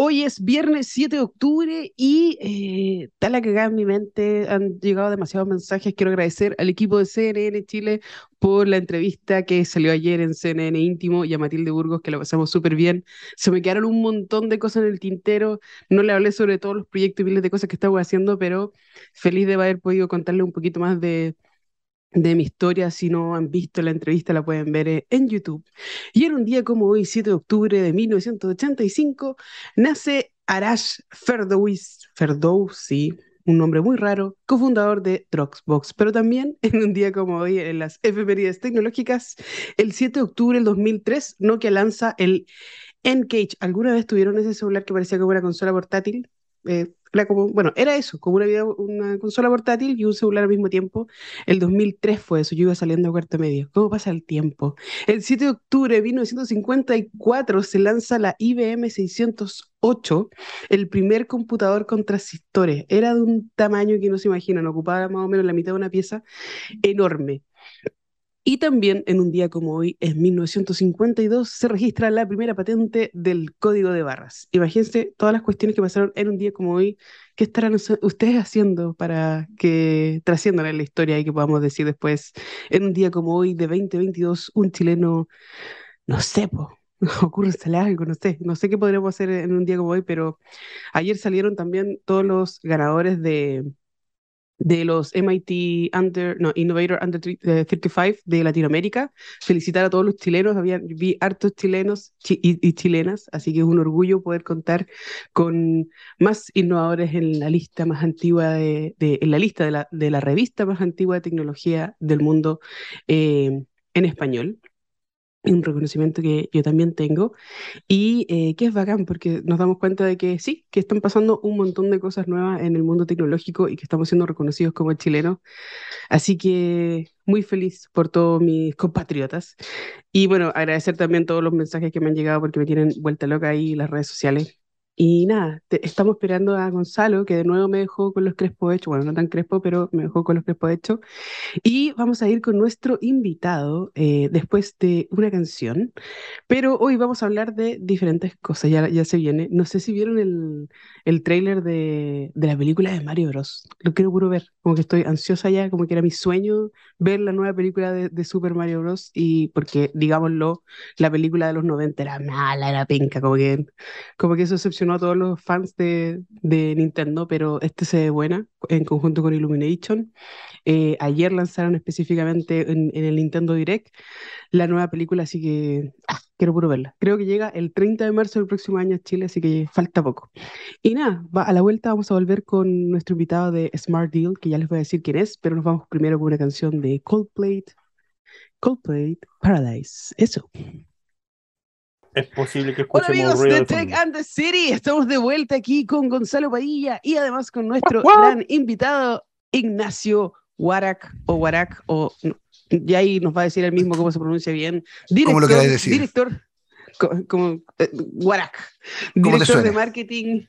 hoy es viernes 7 de octubre y eh, tal la cagada en mi mente, han llegado demasiados mensajes. Quiero agradecer al equipo de CNN Chile por la entrevista que salió ayer en CNN Íntimo y a Matilde Burgos, que lo pasamos súper bien. Se me quedaron un montón de cosas en el tintero. No le hablé sobre todos los proyectos y miles de cosas que estamos haciendo, pero feliz de haber podido contarle un poquito más de, de mi historia. Si no han visto la entrevista, la pueden ver eh, en YouTube. Y en un día como hoy, 7 de octubre de 1985, nace Arash Ferdowsi, un nombre muy raro, cofundador de Dropbox. Pero también en un día como hoy, en las efemérides tecnológicas, el 7 de octubre del 2003, Nokia lanza el N-Cage. ¿Alguna vez tuvieron ese celular que parecía como una consola portátil? Eh, como, bueno, era eso, como una, una consola portátil y un celular al mismo tiempo. El 2003 fue eso, yo iba saliendo a cuarto medio. ¿Cómo pasa el tiempo? El 7 de octubre de 1954 se lanza la IBM 608, el primer computador con transistores. Era de un tamaño que no se imaginan, ocupaba más o menos la mitad de una pieza enorme. Y también en un día como hoy, en 1952, se registra la primera patente del código de barras. Imagínense todas las cuestiones que pasaron en un día como hoy. ¿Qué estarán ustedes haciendo para que trasciendan en la historia y que podamos decir después, en un día como hoy de 2022, un chileno, no sé, po, ocurre algo, no sé, no sé qué podremos hacer en un día como hoy, pero ayer salieron también todos los ganadores de de los MIT Under, no, Innovator Under 35 eh, de Latinoamérica. Felicitar a todos los chilenos, había, vi hartos chilenos y, chilenas, así que es un orgullo poder contar con más innovadores en la lista más antigua de, en la lista de la, de la, revista más antigua de tecnología del mundo eh, en español un reconocimiento que yo también tengo y eh, que es bacán porque nos damos cuenta de que sí, que están pasando un montón de cosas nuevas en el mundo tecnológico y que estamos siendo reconocidos como chilenos. Así que muy feliz por todos mis compatriotas. Y bueno, agradecer también todos los mensajes que me han llegado porque me tienen vuelta loca ahí las redes sociales. Y nada, estamos esperando a Gonzalo, que de nuevo me dejó con los crespos hechos, bueno, no tan crespo, pero me dejó con los crespos hechos. Y vamos a ir con nuestro invitado eh, después de una canción. Pero hoy vamos a hablar de diferentes cosas, ya, ya se viene. No sé si vieron el, el tráiler de, de, la película de Mario Bros. Lo quiero puro ver, como que estoy ansiosa ya, como que era mi sueño ver la nueva película de, de Super Mario Bros. Y porque, digámoslo, la película de los 90 era mala, era penca, como que, como que eso excepcional a todos los fans de, de, Nintendo, pero este se ve buena en conjunto con Illumination. Eh, ayer lanzaron específicamente en, el Nintendo Direct la nueva película, así que ah, quiero puro verla. Creo que llega el 30 de marzo del próximo año a Chile, así que falta poco. Y nada, va, a la vuelta vamos a volver con nuestro invitado de Smart Deal, que ya les voy a decir quién es, pero nos vamos primero con una canción de Coldplay. Coldplay Paradise. Eso es posible que escuchemos Hola amigos de Tech and the City, estamos de vuelta aquí con Gonzalo Padilla y además con nuestro gran invitado Ignacio Warak o Warak o y ahí nos va a decir el mismo cómo se pronuncia bien. Director, ¿Cómo lo queráis decir? Director, como, eh, Warak, director de marketing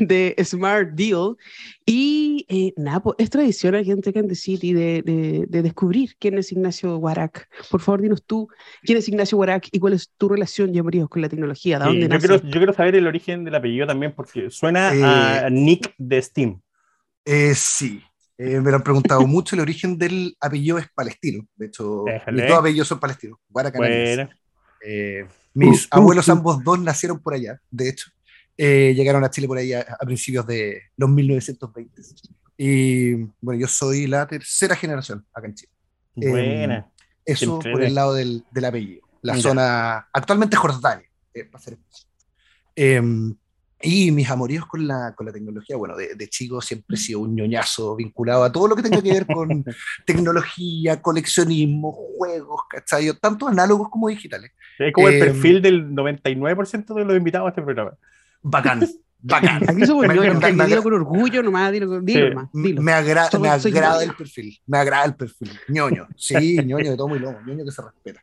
de Smart Deal. Y eh, nada, pues, es tradición aquí en Tech City de, de, descubrir quién es Ignacio Warak. Por favor, dinos tú quién es Ignacio Warak y cuál es tu relación, ya con la tecnología. ¿De dónde yo, nace? quiero, yo quiero saber el origen del apellido también, porque suena a eh, Nick de Steam. Eh, sí, me lo han preguntado mucho. El origen del apellido es palestino. De hecho, mis dos apellidos son palestinos. Bueno. Mis uh, abuelos, uh. ambos dos, nacieron por allá, de hecho. Eh, llegaron a Chile por ahí a, principios de los 1920. Y bueno, yo soy la tercera generación acá en Chile. Buena. Em, eso por el lado del, del apellido. La zona, actualmente Jordania, eh, para ser eh, y mis amoríos con la, con la tecnología, bueno, de, de, chico siempre he sido un ñoñazo vinculado a todo lo que tenga que ver con tecnología, coleccionismo, juegos, ¿cachai? Tanto análogos como digitales. Es como el em, perfil del 99% de los invitados a este programa bacán. Bacán. Aquí somos me, me, con orgullo nomás, dilo, dilo, dilo. Me, agrada el perfil, me agrada el perfil. ñoño, sí, ñoño de todo muy lomo, ñoño que se respeta.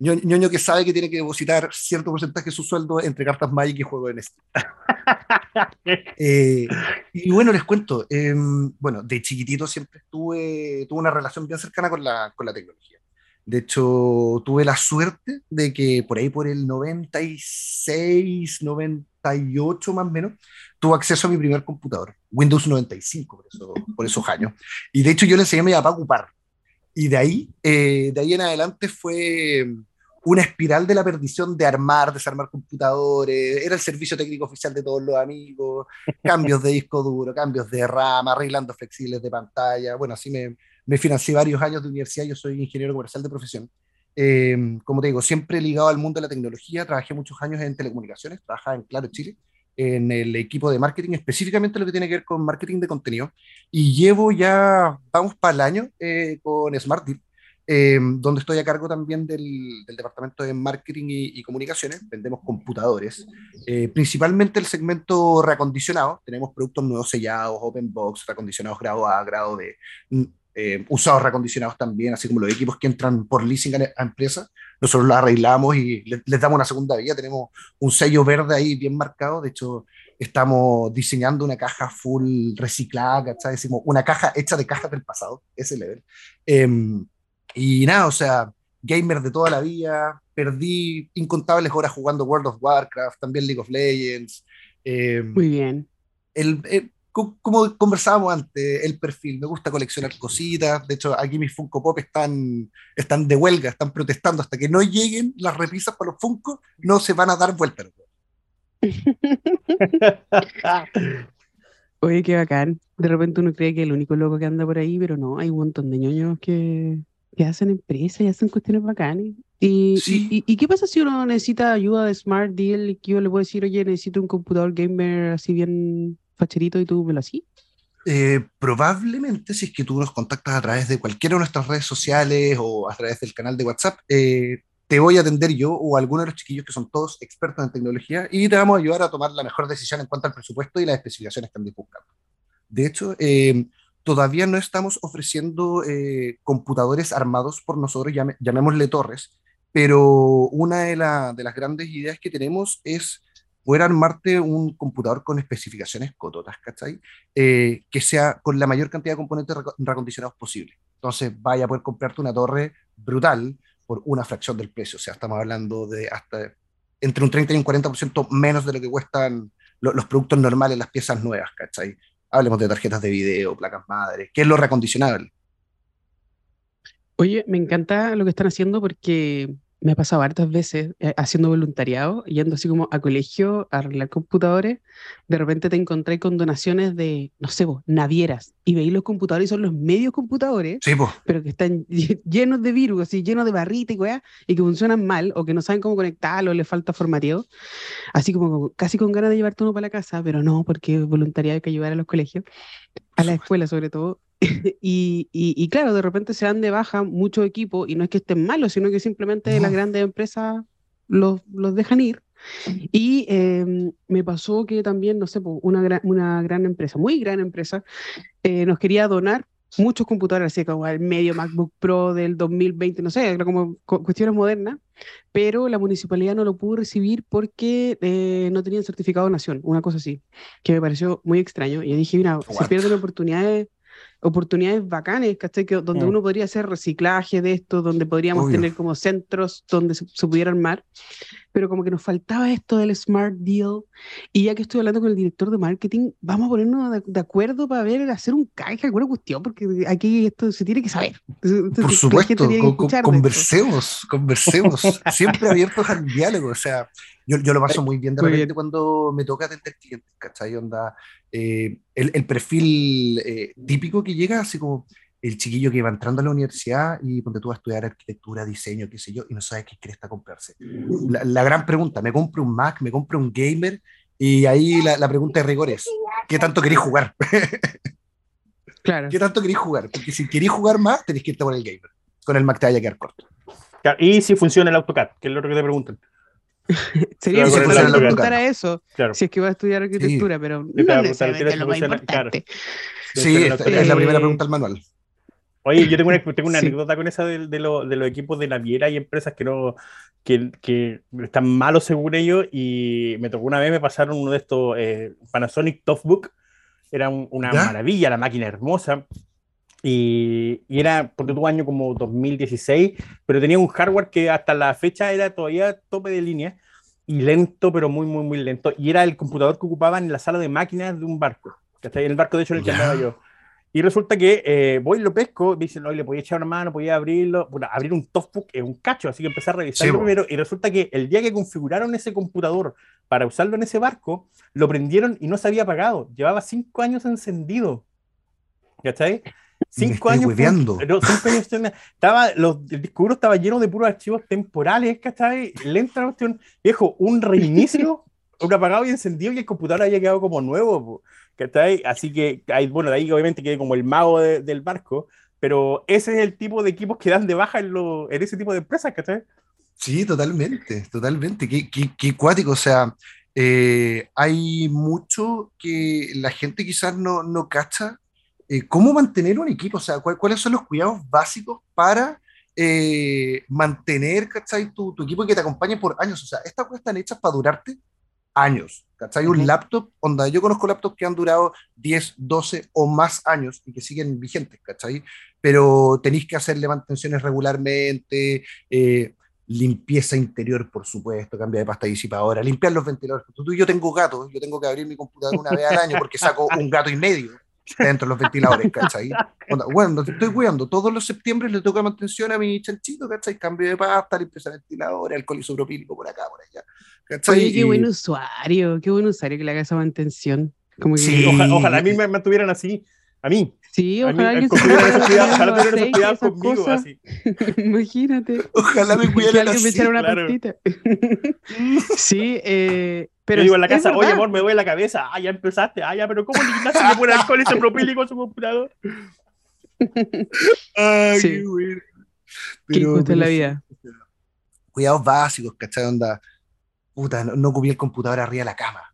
ñoño que sabe que tiene que depositar cierto porcentaje de su sueldo entre cartas Magic y juego de Nest. eh, y bueno, les cuento, eh, bueno, de chiquitito siempre tuve, tuve una relación bien cercana con la, con la tecnología. De hecho, tuve la suerte de que por ahí por el 96, 90, 98 más o menos, tuvo acceso a mi primer computador, Windows 95, por, eso, por esos años. Y de hecho yo le enseñé a mi papá a ocupar. Y de ahí, eh, de ahí en adelante fue una espiral de la perdición de armar, desarmar computadores, era el servicio técnico oficial de todos los amigos, cambios de disco duro, cambios de RAM, arreglando flexibles de pantalla. Bueno, así me, me financié varios años de universidad, yo soy ingeniero comercial de profesión. Eh, como te digo, siempre ligado al mundo de la tecnología, trabajé muchos años en telecomunicaciones, trabajaba en Claro Chile, en el equipo de marketing, específicamente lo que tiene que ver con marketing de contenido, y llevo ya, vamos para el año eh, con Smart Deal, eh, donde estoy a cargo también del, departamento de marketing y, comunicaciones. Vendemos computadores, principalmente el segmento reacondicionado. Tenemos productos nuevos sellados, open box, reacondicionados grado A, grado D, eh, usados recondicionados también, así como los equipos que entran por leasing a, empresas, nosotros los arreglamos y les, damos una segunda vida. Tenemos un sello verde ahí bien marcado. De hecho, estamos diseñando una caja full reciclada, ¿cachai? Decimos, una caja hecha de cajas del pasado, ese level. Em, y nada, o sea, gamer de toda la vida, perdí incontables horas jugando World of Warcraft, también League of Legends. Em, Muy bien. El, el, como conversábamos antes, el perfil, me gusta coleccionar cositas, de hecho aquí mis Funko Pop están, están de huelga, están protestando, hasta que no lleguen las repisas para los Funko, no se van a dar vuelta. Oye, qué bacán. De repente uno cree que es el único loco que anda por ahí, pero no, hay un montón de ñoños que, que hacen empresas y hacen cuestiones bacanas. ¿Y, y, y, qué pasa si uno necesita ayuda de Smart Deal y que yo le puedo decir, oye, necesito un computador gamer así bien facherito y tú me lo así? Eh, probablemente, si es que tú nos contactas a través de cualquiera de nuestras redes sociales o a través del canal de WhatsApp, eh, te voy a atender yo o alguno de los chiquillos que son todos expertos en tecnología y te vamos a ayudar a tomar la mejor decisión en cuanto al presupuesto y las especificaciones que andes buscando. De hecho, eh, todavía no estamos ofreciendo computadores armados por nosotros, llamémosle torres, pero una de, de las grandes ideas que tenemos es poder armarte un computador con especificaciones cototas, ¿cachai? Eh, que sea con la mayor cantidad de componentes recondicionados posible. Entonces, vaya a poder comprarte una torre brutal por una fracción del precio. O sea, estamos hablando de hasta entre un 30 y un 40% menos de lo que cuestan los productos normales, las piezas nuevas, ¿cachai? Hablemos de tarjetas de video, placas madres, ¿qué es lo recondicionable? Oye, me encanta lo que están haciendo porque me ha pasado hartas veces eh, haciendo voluntariado, yendo así como a colegio a arreglar computadores, de repente te encontré con donaciones de, no sé, vos, navieras, y veí los computadores y son los medios computadores, pero que están llenos de virus, así, llenos de barrita y weá, y que funcionan mal, o que no saben cómo conectarlo, les falta formateo, así como casi con ganas de llevarte uno para la casa, pero no, porque voluntariado hay que ayudar a los colegios, a la escuela sobre todo, y, y, claro, de repente se dan de baja muchos equipos y no es que estén malos, sino que simplemente las grandes empresas los, los dejan ir. Y em, me pasó que también, no sé, una gran, una gran empresa, muy gran empresa, eh, nos quería donar muchos computadores, así como el medio MacBook Pro del 2020, no sé, como cuestiones modernas, pero la municipalidad no lo pudo recibir porque eh, no tenían certificado de nación, una cosa así, que me pareció muy extraño. Y yo dije, mira, se pierden oportunidades oportunidades bacanes, ¿cachai? Que, donde mm. uno podría hacer reciclaje de esto, donde podríamos tener como centros donde se, se, pudiera armar, pero como que nos faltaba esto del Smart Deal. Y ya que estoy hablando con el director de marketing, vamos a ponernos de, acuerdo para ver, hacer un canje, alguna cuestión, porque aquí esto se tiene que saber. Por supuesto, conversemos, conversemos, siempre abiertos al diálogo, o sea, yo, yo lo paso muy bien de repente cuando me toca atender clientes, ¿cachai? Onda, eh, el, el, perfil eh, típico que llega, así como el chiquillo que va entrando a la universidad y ponte tú a estudiar arquitectura, diseño, qué sé yo, y no sabe qué quiere comprarse. La, la, gran pregunta, ¿me compro un Mac, me compro un gamer? Y ahí la, la pregunta de rigor es, ¿qué tanto queréis jugar? claro. ¿Qué tanto queréis jugar? Porque si queréis jugar más, tenéis que irte por el gamer. Con el Mac te vaya a quedar corto. y si funciona el AutoCAD, que es lo que te preguntan. Sería si preguntar a eso, si es que va a estudiar arquitectura, pero no necesariamente lo más importante. Sí, es, la primera pregunta al manual. Oye, yo tengo una, tengo una anécdota con esa de, de, lo, de, los equipos de naviera y empresas que no que, que, están malos según ellos y me tocó una vez, me pasaron uno de estos eh, Panasonic Toughbook, era una maravilla, la máquina hermosa, y, y, era por tu año como 2016, pero tenía un hardware que hasta la fecha era todavía tope de línea. y lento, pero muy, muy, muy lento. Y era el computador que ocupaban en la sala de máquinas de un barco. Que está en el barco, de hecho, en el que andaba yo. Y resulta que eh, voy y lo pesco, me dicen, no, le podía echar una mano, podía abrirlo. Bueno, abrir un Toughbook es un cacho, así que empecé a revisarlo primero. Y resulta que el día que configuraron ese computador para usarlo en ese barco, lo prendieron y no se había apagado. Llevaba cinco años encendido. ¿Cachai? Cinco años, no, cinco años. Estaba, los, el disco duro estaba lleno de puros archivos temporales, ¿cachai? Lenta la cuestión. Viejo, un reinicio, un apagado y encendido y el computador había quedado como nuevo, ¿cachai? Así que, hay, bueno, de ahí obviamente quedé como el mago del barco, pero ese es el tipo de equipos que dan de baja en, lo, en ese tipo de empresas, ¿cachai? Sí, totalmente, totalmente. Qué, qué, qué cuático, o sea, eh, hay mucho que la gente quizás no, no cacha eh, cómo mantener un equipo, o sea, cuáles son los cuidados básicos para eh, mantener, ¿cachai? Tu, tu, equipo que te acompañe por años. O sea, estas cosas están hechas para durarte años, ¿cachai? Un laptop, onda, yo conozco laptops que han durado 10, 12 o más años y que siguen vigentes, ¿cachai? Pero tenéis que hacerle mantenciones regularmente, eh, limpieza interior, por supuesto, cambia de pasta disipadora, limpiar los ventiladores. Tú yo tengo gatos, yo tengo que abrir mi computadora una vez al año porque saco un gato y medio dentro de los ventiladores, ¿cachai? Bueno, estoy cuidando, todos los septiembre le toca mantención a mi chanchito, ¿cachai? Cambio de pasta, limpieza de ventiladores, alcohol isopropílico por acá, por allá. ¿cachai? Oye, qué buen usuario, qué buen usario que le haga esa mantención. Como Sí, ojalá, a mí me mantuvieran así. A mí. Sí, ojalá alguien se Ojalá tuviera cuidado conmigo así. Imagínate. Ojalá me cuidara Que alguien me echara una claro. sí, eh, pero yo digo en la casa, oye amor, me duele la cabeza. Ah, ya empezaste. Ah, ya, pero ¿cómo eliminaste que pone alcohol ese propílico en su computador? Ay, sí. qué bueno. Pero, qué la vida. Cuidados básicos, ¿cachai? Onda, puta, no, no cubrí el computador arriba de la cama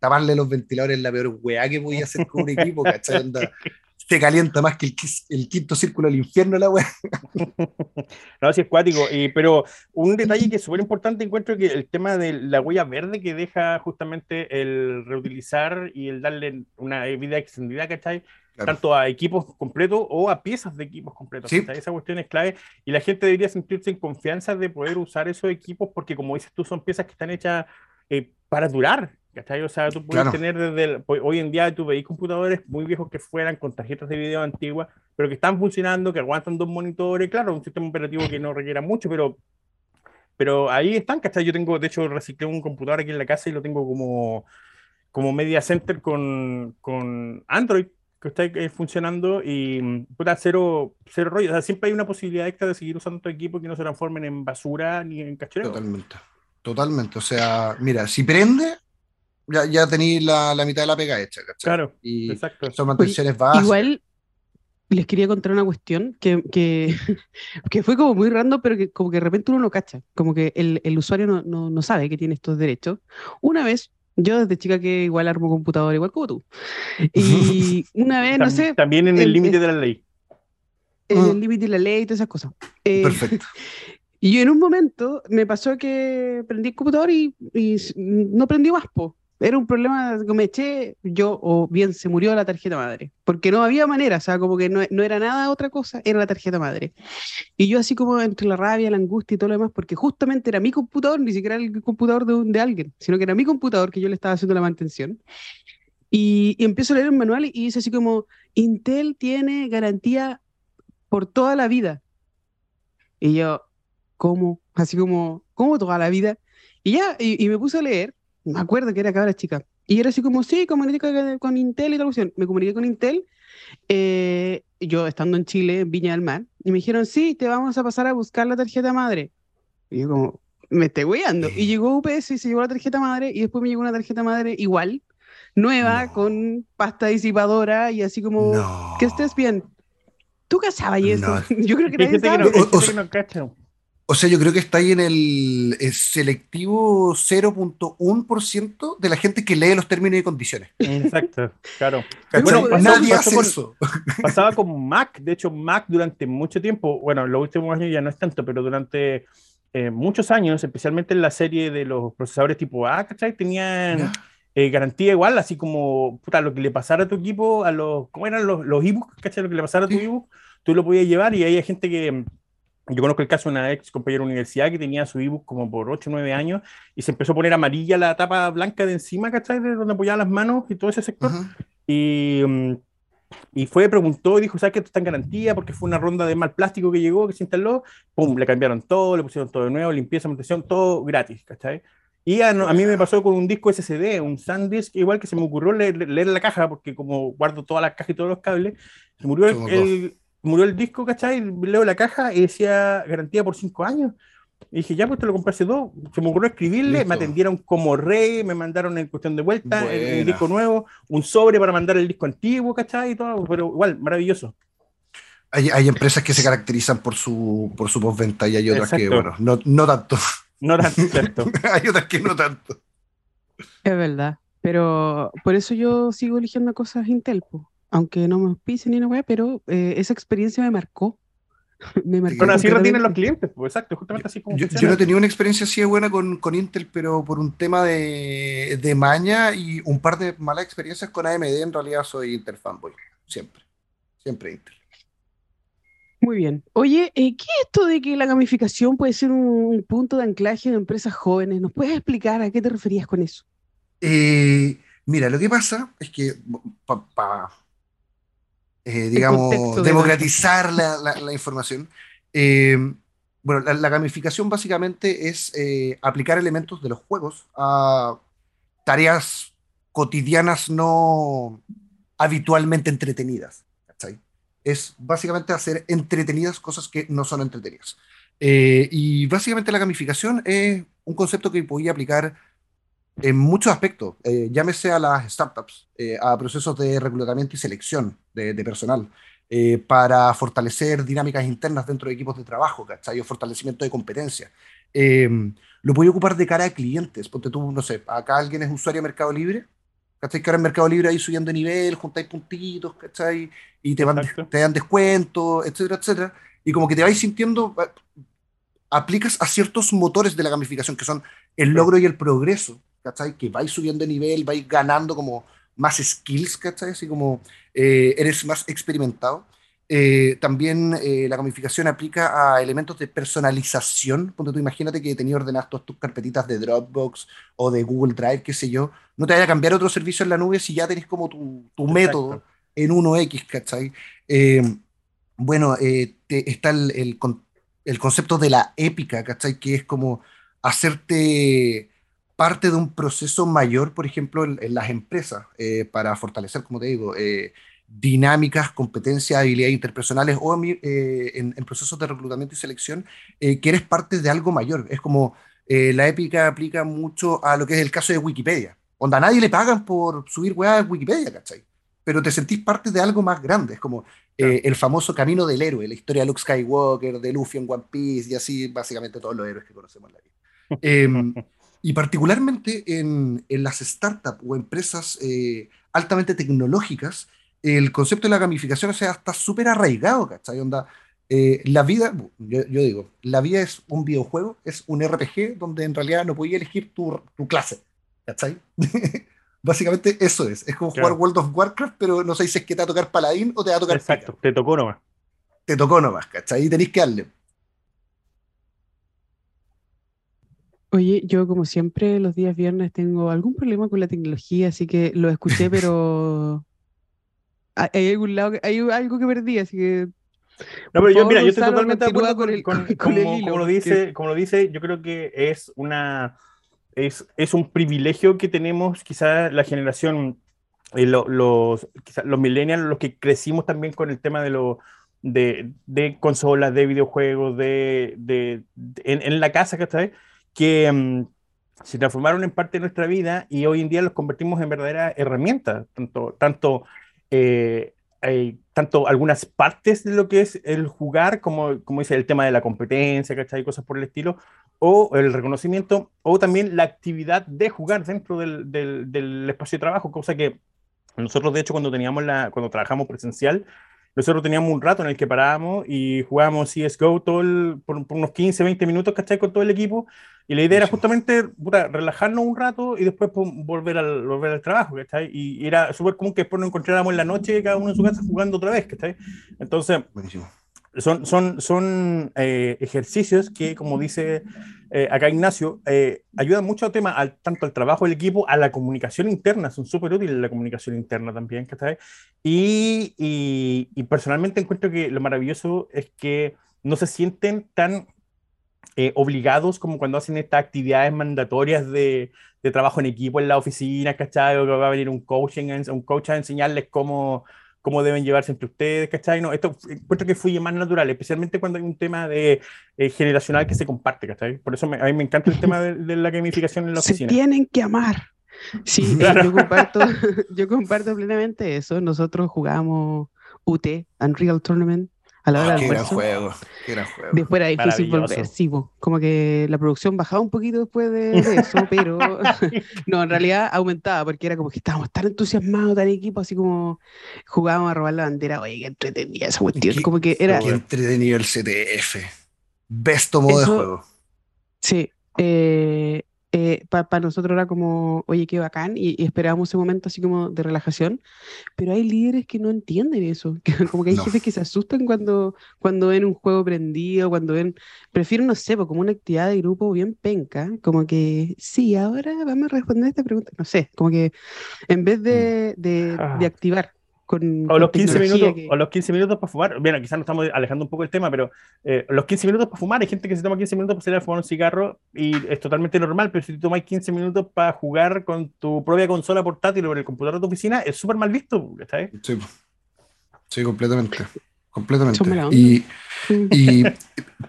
taparle los ventiladores es la peor weá que voy a hacer con un equipo, ¿cachai? Onda, te calienta más que el, el, quinto círculo del infierno la weá. No, así es cuático, pero un detalle que es súper importante encuentro que el tema de la huella verde que deja justamente el reutilizar y el darle una vida extendida, ¿cachai? Tanto a equipos completos o a piezas de equipos completos. Sí. Esa cuestión es clave y la gente debería sentirse en confianza de poder usar esos equipos porque como dices tú, son piezas que están hechas eh, para durar, ¿Cachai? O sea, tú puedes tener desde hoy en día tú veis computadores muy viejos que fueran con tarjetas de video antiguas, pero que están funcionando, que aguantan dos monitores, claro, un sistema operativo que no requiera mucho, pero, pero ahí están, ¿cachai? Yo tengo, de hecho, reciclé un computador aquí en la casa y lo tengo como, como media center con, con Android que está eh, funcionando y puta, cero, cero rollo. O sea, siempre hay una posibilidad extra de seguir usando tu equipo que no se transformen en basura ni en cachorro. Totalmente. Totalmente. O sea, mira, si prende, ya, ya tenéis la, la, mitad de la pega hecha, ¿cachai? Claro, y exacto. Son mantenciones básicas. Igual les quería contar una cuestión que, que, que, fue como muy random, pero que como que de repente uno no cacha, como que el, el usuario no, no, no, sabe que tiene estos derechos. Una vez, yo desde chica que igual armo computador, igual como tú, y una vez, no sé... También en el límite de la ley. En el límite de la ley y todas esas cosas. Eh, Perfecto. Y en un momento me pasó que prendí el computador y, y no prendí más, po. Era un problema que me eché yo, o bien se murió la tarjeta madre, porque no había manera, o sea, como que no, no, era nada otra cosa, era la tarjeta madre. Y yo así como entre la rabia, la angustia y todo lo demás, porque justamente era mi computador, ni siquiera el computador de, de alguien, sino que era mi computador que yo le estaba haciendo la mantención. Y, empiezo a leer un manual y dice así como, Intel tiene garantía por toda la vida. Y yo, ¿cómo? Así como, ¿cómo toda la vida? Y ya, y me puse a leer me acuerdo que era cabra chica. Y era así como, sí, comuniqué con Intel y tal cuestión. Me comuniqué con Intel, eh, yo estando en Chile, en Viña del Mar, y me dijeron, sí, te vamos a pasar a buscar la tarjeta madre. Y yo como, me estoy guiando. Y llegó UPS y se llevó la tarjeta madre, y después me llegó una tarjeta madre igual, nueva, no. con pasta disipadora, y así como, no. que estés bien. ¿Tú cachabas y eso? No. Yo creo que nadie sabe. que no, O- o- fíjate que no cacho. O sea, yo creo que está ahí en el selectivo 0.1% de la gente que lee los términos y condiciones. Exacto, claro. Bueno, pasó- Nadie pasó hace con- eso. Pasaba con Mac, de hecho Mac durante mucho tiempo, bueno, en los últimos años ya no es tanto, pero durante eh, muchos años, especialmente en la serie de los procesadores tipo A, ¿cachai? Tenían eh, garantía igual, así como puta, lo que le pasara a tu equipo, a los, ¿cómo eran los, los ebooks? ¿Cachai? Lo que le pasara a tu Sí. ebook, tú lo podías llevar y hay gente que yo conozco el caso de una ex compañera de universidad que tenía su ebook como por 8 o 9 años y se empezó a poner amarilla la tapa blanca de encima, ¿cachai? De donde apoyaba las manos y todo ese sector. Y, mm, y fue, preguntó y dijo, ¿sabes que esto está en garantía? Porque fue una ronda de mal plástico que llegó, que se instaló, pum, le cambiaron todo, le pusieron todo de nuevo, limpieza, mantención, todo gratis, ¿cachai? Y a, a, mí me pasó con un disco SSD, un SanDisk, igual que se me ocurrió leer, leer, la caja, porque como guardo todas las cajas y todos los cables, se murió el, murió el disco, ¿cachai? Leo la caja y decía garantía por cinco años. Y dije, ya, pues te lo compré hace dos. Se me ocurrió escribirle, me atendieron como rey, me mandaron en cuestión de vuelta el, disco nuevo, un sobre para mandar el disco antiguo, ¿cachai? Y todo, pero igual, maravilloso. Hay, hay empresas que se caracterizan por su, por su postventa y hay otras que, bueno, no, no tanto. No tanto, hay otras que no tanto. Es verdad, pero por eso yo sigo eligiendo cosas Intel, aunque no me pisen ni una pero eh, esa experiencia me marcó. me marcó bueno, así retienen los clientes, pues exacto, justamente así como. Yo, yo, no he tenido una experiencia así de buena con, con Intel, pero por un tema de, de, maña y un par de malas experiencias con AMD, en realidad soy Intel fanboy, siempre. Siempre Intel. Muy bien. Oye, eh, ¿qué es esto de que la gamificación puede ser un, punto de anclaje de empresas jóvenes? ¿Nos puedes explicar a qué te referías con eso? Eh, mira, lo que pasa es que para eh, digamos, democratizar la, información. Eh, bueno, la, gamificación básicamente es eh, aplicar elementos de los juegos a tareas cotidianas no habitualmente entretenidas. Es básicamente hacer entretenidas cosas que no son entretenidas. y básicamente la gamificación es un concepto que podía aplicar en muchos aspectos, eh, llámese a las startups, eh, a procesos de reclutamiento y selección de, personal, eh, para fortalecer dinámicas internas dentro de equipos de trabajo, ¿cachai? O fortalecimiento de competencia. Em, lo puede ocupar de cara a clientes, porque tú, no sé, acá alguien es usuario de Mercado Libre, ¿cachai? Que ahora en Mercado Libre ahí subiendo de nivel, juntáis puntitos, ¿cachai? Y te, van, te dan descuentos, etcétera, etcétera. Y como que te vais sintiendo, aplicas a ciertos motores de la gamificación, que son el logro y el progreso, ¿cachai? Que vais subiendo de nivel, vais ganando como más skills, ¿cachai? Así como eh, eres más experimentado. Eh, también eh, la gamificación aplica a elementos de personalización. Ponte tú, imagínate que tenías ordenadas todas tus carpetitas de Dropbox o de Google Drive, qué sé yo. No te vaya a cambiar otro servicio en la nube si ya tenés como tu, tu método en 1X, ¿cachai? bueno, está el, el, el, concepto de la épica, ¿cachai? Que es como hacerte parte de un proceso mayor, por ejemplo, en, las empresas, eh, para fortalecer, como te digo, eh, dinámicas, competencias, habilidades interpersonales o eh, en, procesos de reclutamiento y selección, que eres parte de algo mayor. Es como la épica aplica mucho a lo que es el caso de Wikipedia. Onda, a nadie le pagan por subir weá a Wikipedia, ¿cachai? Pero te sentís parte de algo más grande. Es como el famoso camino del héroe, la historia de Luke Skywalker, de Luffy en One Piece y así, básicamente todos los héroes que conocemos en la vida. Y particularmente en, en las startups o empresas eh, altamente tecnológicas, el concepto de la gamificación o sea, está súper arraigado, ¿cachai? Onda, eh, la vida, yo, yo, digo, la vida es un videojuego, es un RPG donde en realidad no podías elegir tu, tu clase, ¿cachai? Básicamente eso es, es como jugar World of Warcraft, pero no sé si es que te va a tocar paladín o te va a tocar... Exacto, te tocó nomás. Te tocó nomás, ¿cachai? Y tenéis que darle. Oye, yo como siempre los días viernes tengo algún problema con la tecnología, así que lo escuché, pero hay algún lado, hay algo que perdí, así que no, pero yo, mira, yo estoy totalmente de acuerdo con, como, lo dice, como lo dice, yo creo que es una es, es un privilegio que tenemos quizás la generación, eh, los, los millennials, los que crecimos también con el tema de, lo, de, de consolas, de videojuegos, de, de, en, en, la casa, ¿cachai? Que mm, se transformaron en parte de nuestra vida y hoy en día los convertimos en verdaderas herramientas, tanto, tanto, eh, tanto algunas partes de lo que es el jugar, como, como dice el tema de la competencia, ¿cachai? Cosas por el estilo, o el reconocimiento, o también la actividad de jugar dentro del, del, del espacio de trabajo, cosa que nosotros, de hecho, cuando teníamos la, cuando trabajamos presencial, nosotros teníamos un rato en el que parábamos y jugábamos CSGO todo por, unos 15, 20 minutos, ¿cachai? Con todo el equipo. Y la idea era justamente relajarnos un rato y después volver, al, volver al trabajo, ¿cachai? Y, era súper común que después nos encontráramos en la noche cada uno en su casa jugando otra vez, ¿cachai? Entonces, son, son, son eh, ejercicios que, como dice eh, acá Ignacio, eh, ayudan mucho al tema, al, tanto al trabajo del equipo, a la comunicación interna, son súper útiles la comunicación interna también, Y, y, y, personalmente encuentro que lo maravilloso es que no se sienten tan obligados como cuando hacen estas actividades mandatorias de, de, trabajo en equipo en la oficina, ¿cachai? O que va a venir un coach, un coach a enseñarles cómo cómo deben llevarse entre ustedes, ¿cachai? No, esto encuentro que fluye más natural, especialmente cuando hay un tema de, eh, generacional que se comparte, ¿cachai? Por eso a mí me encanta el tema de, la gamificación en la oficina. Se tienen que amar. Sí, yo, comparto, yo comparto plenamente eso. Nosotros jugamos UT, Unreal Tournament, a la hora del juego, juego. Después era difícil volver, sí, como que la producción bajaba un poquito después de, eso, pero no, en realidad aumentaba porque era como que estábamos tan entusiasmados, tan equipo, así como jugábamos a robar la bandera, oye, qué entretenida esa cuestión, como que era... Qué entretenido el CTF, besto modo de juego. Sí, eh, eh, para nosotros era como, oye, qué bacán, y, esperábamos ese momento así como de relajación, pero hay líderes que no entienden eso, como que hay jefes que se asustan cuando, cuando ven un juego prendido, cuando ven, prefieren, no sé, como una actividad de grupo bien penca, como que, sí, ahora vamos a responder esta pregunta, no sé, como que en vez de, de, de ah. Activar o, los 15 minutos, o los 15 minutos para fumar. Bueno, quizás nos estamos alejando un poco del tema, pero eh, los 15 minutos para fumar, hay gente que se toma 15 minutos para salir a fumar un cigarro y es totalmente normal, pero si tú tomas 15 minutos para jugar con tu propia consola portátil o en el computador de tu oficina, es súper mal visto. Sí, sí, completamente. Completamente. Y, y,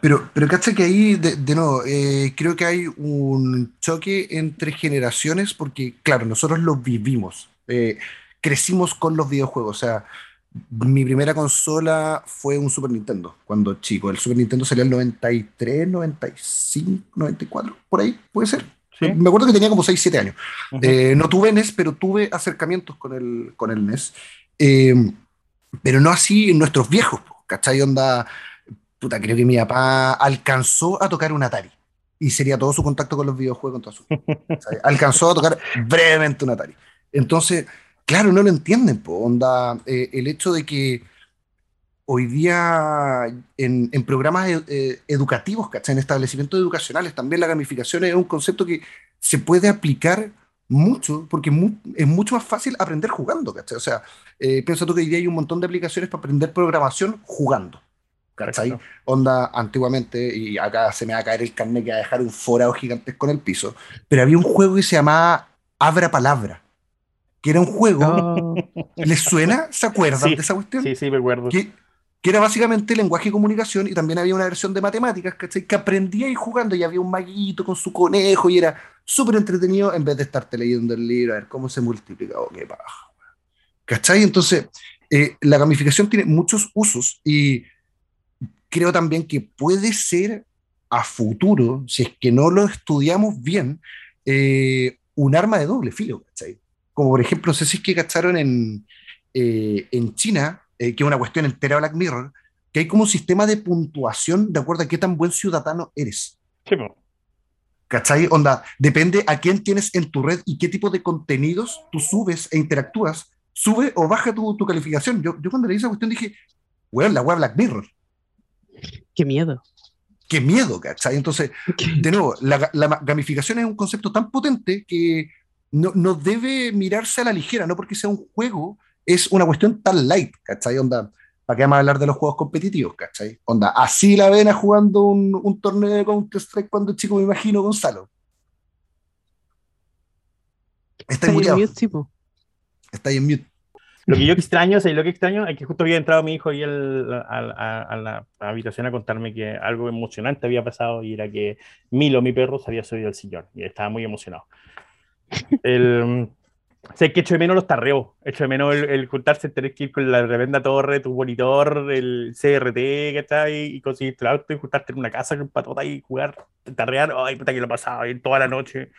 pero, pero cacha que ahí, de, nuevo, eh, creo que hay un choque entre generaciones porque, claro, nosotros lo vivimos. Eh, crecimos con los videojuegos. O sea, mi primera consola fue un Super Nintendo cuando chico. El Super Nintendo salió en el 93, 95, 94, por ahí, puede ser. Me acuerdo que tenía como 6, 7 años. Eh, no tuve NES, pero tuve acercamientos con el, con el NES. Eh, pero no así en nuestros viejos, ¿cachai? Onda, puta, creo que mi papá alcanzó a tocar un Atari. Y sería todo su contacto con los videojuegos. Con su, alcanzó a tocar brevemente un Atari. Entonces, claro, no lo entienden, po, onda, eh, el hecho de que hoy día en, programas eh, educativos, ¿cachai? En establecimientos educacionales, también la gamificación es un concepto que se puede aplicar mucho, porque es mucho más fácil aprender jugando, ¿cachai? O sea, eh, piensa tú que hoy día hay un montón de aplicaciones para aprender programación jugando. ¿Cachai? Onda, antiguamente, y acá se me va a caer el carnet que va a dejar un forado gigantesco en el piso, pero había un juego que se llamaba Abra Palabra que era un juego. Oh. ¿Les suena? ¿Se acuerdan de esa cuestión? Sí, sí, me acuerdo. Que, era básicamente lenguaje y comunicación y también había una versión de matemáticas, ¿cachai? Que aprendía y jugando y había un maguito con su conejo y era súper entretenido en vez de estarte leyendo el libro a ver cómo se multiplica o oh, qué paja. ¿Cachai? Entonces, eh, la gamificación tiene muchos usos y creo también que puede ser a futuro, si es que no lo estudiamos bien, eh, un arma de doble filo, ¿cachai? Como por ejemplo, no sé si es que cacharon en, eh, en China, eh, que es una cuestión entera Black Mirror, que hay como un sistema de puntuación de acuerdo a qué tan buen ciudadano eres. Sí, ¿Cachai? Onda, depende a quién tienes en tu red y qué tipo de contenidos tú subes e interactúas, sube o baja tu, tu calificación. Yo, yo cuando leí esa cuestión dije, weón, la web Black Mirror. Qué miedo. Qué miedo, ¿cachai? Entonces, de nuevo, la, la gamificación es un concepto tan potente que no, no, debe mirarse a la ligera, no porque sea un juego, es una cuestión tan light, ¿cachai? Onda, ¿para qué vamos a hablar de los juegos competitivos, ¿cachai? Onda, así la ven jugando un, un torneo de Counter-Strike cuando chico, me imagino, Gonzalo. Está, en mute, Está ahí en mute. Lo que yo extraño, o lo que extraño es que justo había entrado mi hijo ahí a, la habitación a contarme que algo emocionante había pasado y era que Milo, mi perro, se había subido al sillón y estaba muy emocionado. El, sé que echo de menos los tarreos, echo de menos el, juntarse, tener que ir con la tremenda torre, tu monitor, el CRT que ahí y conseguir el auto y juntarte en una casa con patota y jugar, tarrear. Ay, puta que lo pasaba bien toda la noche.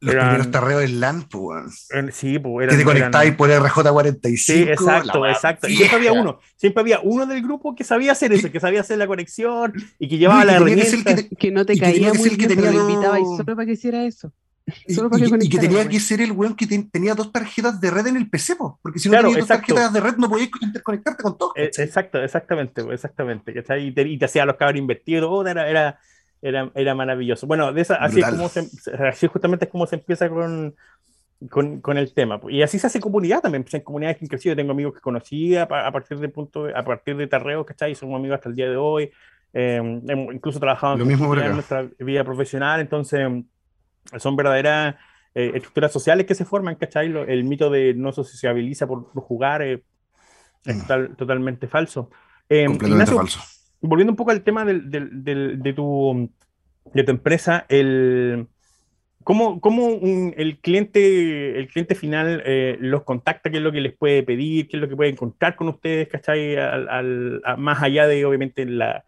Los primeros tarreos en LAN, pues. Sí, pues. que te conectabas por RJ45. Sí, exacto, exacto. Y siempre había uno, siempre había uno del grupo que sabía hacer eso, que sabía hacer la conexión y que llevaba la herramienta. Que, no te caía muy bien, que tenía lo invitaba y solo para que hiciera eso. Y, que, tenía que ser el weón que tenía dos tarjetas de red en el PC, porque si no tenías dos tarjetas de red no podías interconectarte con todo. Eh, exacto, exactamente, exactamente. Y te, y te hacía los cabros invertidos, oh, era, era, era, era, maravilloso. Bueno, de esa, así, es como se, así justamente es como se empieza con, con, con, el tema. Y así se hace comunidad también, pues, en comunidades que crecido. Tengo amigos que conocí a, partir de punto, a partir de Tarreo, ¿cachai? Somos amigos hasta el día de hoy. Eh, incluso trabajado en nuestra vida profesional, entonces son verdaderas eh, estructuras sociales que se forman, ¿cachai? el mito de no se sociabiliza por, jugar eh, es mm. totalmente falso. Completamente falso. Volviendo un poco al tema del, del, de, tu, de tu empresa, el, ¿Cómo, cómo el, cliente, el cliente final eh, los contacta? ¿Qué es lo que les puede pedir? ¿Qué es lo que puede encontrar con ustedes? ¿Cachai? Al, más allá de, obviamente, la,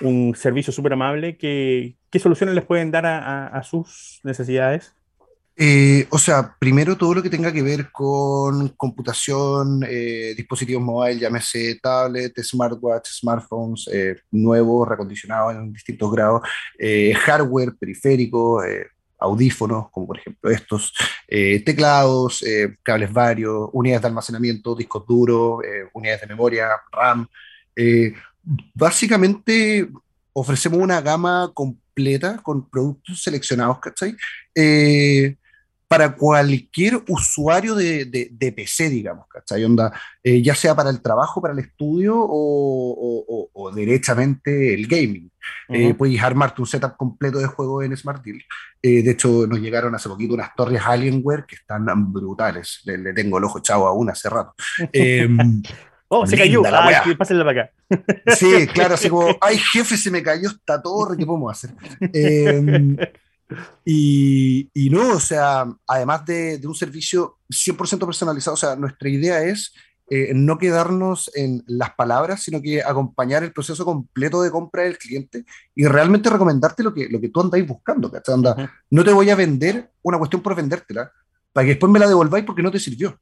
un servicio súper amable, ¿qué, ¿qué, soluciones les pueden dar a, sus necesidades? Eh, o sea, primero todo lo que tenga que ver con computación, eh, dispositivos móviles, llámese tablet, smartwatch, smartphones, nuevos, recondicionados en distintos grados, hardware, periférico, audífonos, como por ejemplo estos, eh, teclados, eh, cables varios, unidades de almacenamiento, discos duros, eh, unidades de memoria, RAM. Básicamente ofrecemos una gama completa con productos seleccionados, ¿cachai? para cualquier usuario de, de, PC, digamos, ¿cachai? Onda, eh, ya sea para el trabajo, para el estudio o, o, derechamente el gaming. Eh, puedes armarte un setup completo de juego en Smart Deal. Eh, de hecho, nos llegaron hace poquito unas torres Alienware que están brutales. Le, tengo el ojo chavo a una hace rato. Em, oh, se cayó. Ah, pásenla para acá. Sí, claro, así como, ay, jefe, se me cayó esta torre, ¿qué podemos hacer? Eh, y, y, no, o sea, además de, de, un servicio 100% personalizado, o sea, nuestra idea es eh, no quedarnos en las palabras, sino que acompañar el proceso completo de compra del cliente y realmente recomendarte lo que, lo que tú andáis buscando. Anda, No te voy a vender una cuestión por vendértela, para que después me la devolváis porque no te sirvió.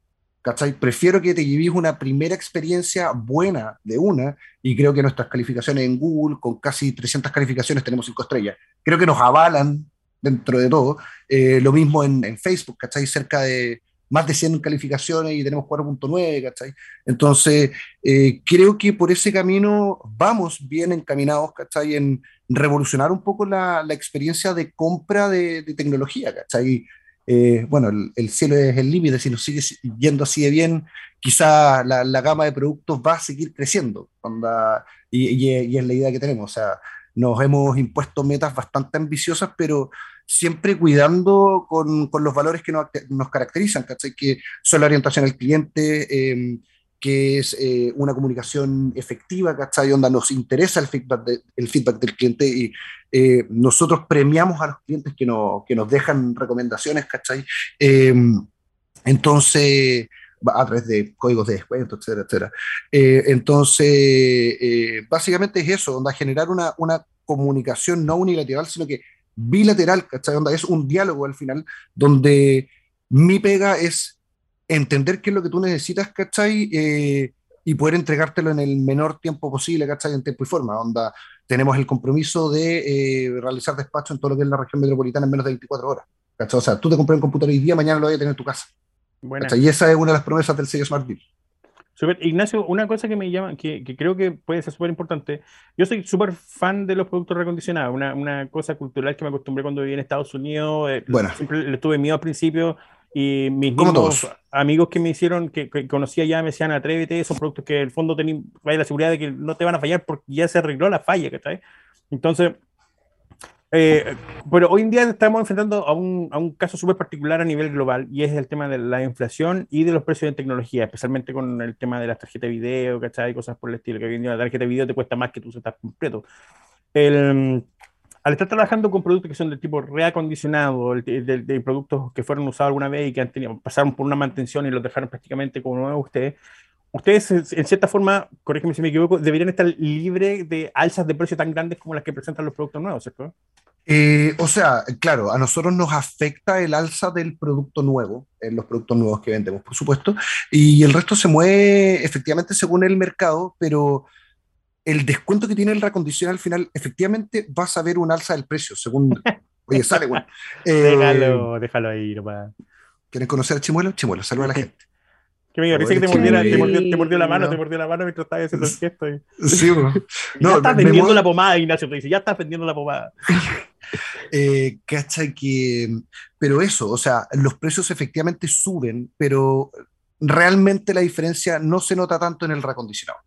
¿Cachai? Prefiero que te llevéis una primera experiencia buena de una, y creo que nuestras calificaciones en Google, con casi 300 calificaciones, tenemos 5 estrellas, creo que nos avalan dentro de todo. Eh, lo mismo en, en, Facebook, ¿cachai? Cerca de más de 100 calificaciones y tenemos 4.9, ¿cachai? Entonces, eh, creo que por ese camino vamos bien encaminados, ¿cachai? En revolucionar un poco la, la experiencia de compra de, de tecnología, ¿cachai? Eh, bueno, el, el, cielo es el límite, si nos sigue yendo así de bien, quizá la, la, gama de productos va a seguir creciendo, y, y, y, es la idea que tenemos, o sea, nos hemos impuesto metas bastante ambiciosas, pero siempre cuidando con, con los valores que nos, nos caracterizan, ¿cachai? que son la orientación al cliente, em, que es eh, una comunicación efectiva, ¿cachai? Donde nos interesa el feedback, el feedback del cliente y eh, nosotros premiamos a los clientes que, no, que nos dejan recomendaciones, ¿cachai? Em, entonces, a través de códigos de descuento, etcétera, etcétera. Eh, entonces, básicamente es eso, donde generar una, una comunicación no unilateral, sino que bilateral, ¿cachai? Onda, es un diálogo al final, donde mi pega es entender qué es lo que tú necesitas, ¿cachai? Eh, y poder entregártelo en el menor tiempo posible, ¿cachai? En tiempo y forma. Onda, tenemos el compromiso de eh, realizar despacho en todo lo que es la región metropolitana en menos de 24 horas. ¿cachai? O sea, tú te compras un computador hoy día, mañana lo voy a tener en tu casa. Y esa es una de las promesas del sello Smart Deal. Ignacio, una cosa que me llama, que, creo que puede ser súper importante, yo soy súper fan de los productos recondicionados, una, una, cosa cultural que me acostumbré cuando viví en Estados Unidos, eh, bueno. siempre le tuve miedo al principio y mis amigos que me hicieron, que, conocía ya me decían, atrévete, son productos que en el fondo tienen la seguridad de que no te van a fallar porque ya se arregló la falla, ¿cachai? Entonces, eh, pero hoy en día estamos enfrentando a un, a un caso súper particular a nivel global y es el tema de la inflación y de los precios de tecnología, especialmente con el tema de las tarjetas de video, ¿cachai? Cosas por el estilo, que hoy en día la tarjeta de video te cuesta más que tu setup completo. El, al estar trabajando con productos que son de tipo reacondicionado, de, productos que fueron usados alguna vez y que han tenido, pasaron por una mantención y los dejaron prácticamente como nuevos ustedes, ustedes, en cierta forma, corrígeme si me equivoco, deberían estar libres de alzas de precio tan grandes como las que presentan los productos nuevos, ¿cierto? Eh, o sea, claro, a nosotros nos afecta el alza del producto nuevo, los productos nuevos que vendemos, por supuesto, y el resto se mueve efectivamente según el mercado, pero el descuento que tiene el recondicionado al final, efectivamente vas a ver un alza del precio, según Oye, sale, weón. déjalo, déjalo ahí, nomás. ¿Quieren conocer a Chimuelo? Chimuelo, saluda a la gente. Que me dice que te, mordiera, te, mordió, te, mordió, la mano, te mordió la mano mientras estabas haciendo el gesto. Y... Sí, bro. No, ya estás vendiendo la pomada, Ignacio, te dice, ya estás vendiendo la pomada. eh, ¿Cacha que...? Pero eso, o sea, los precios efectivamente suben, pero realmente la diferencia no se nota tanto en el reacondicionado.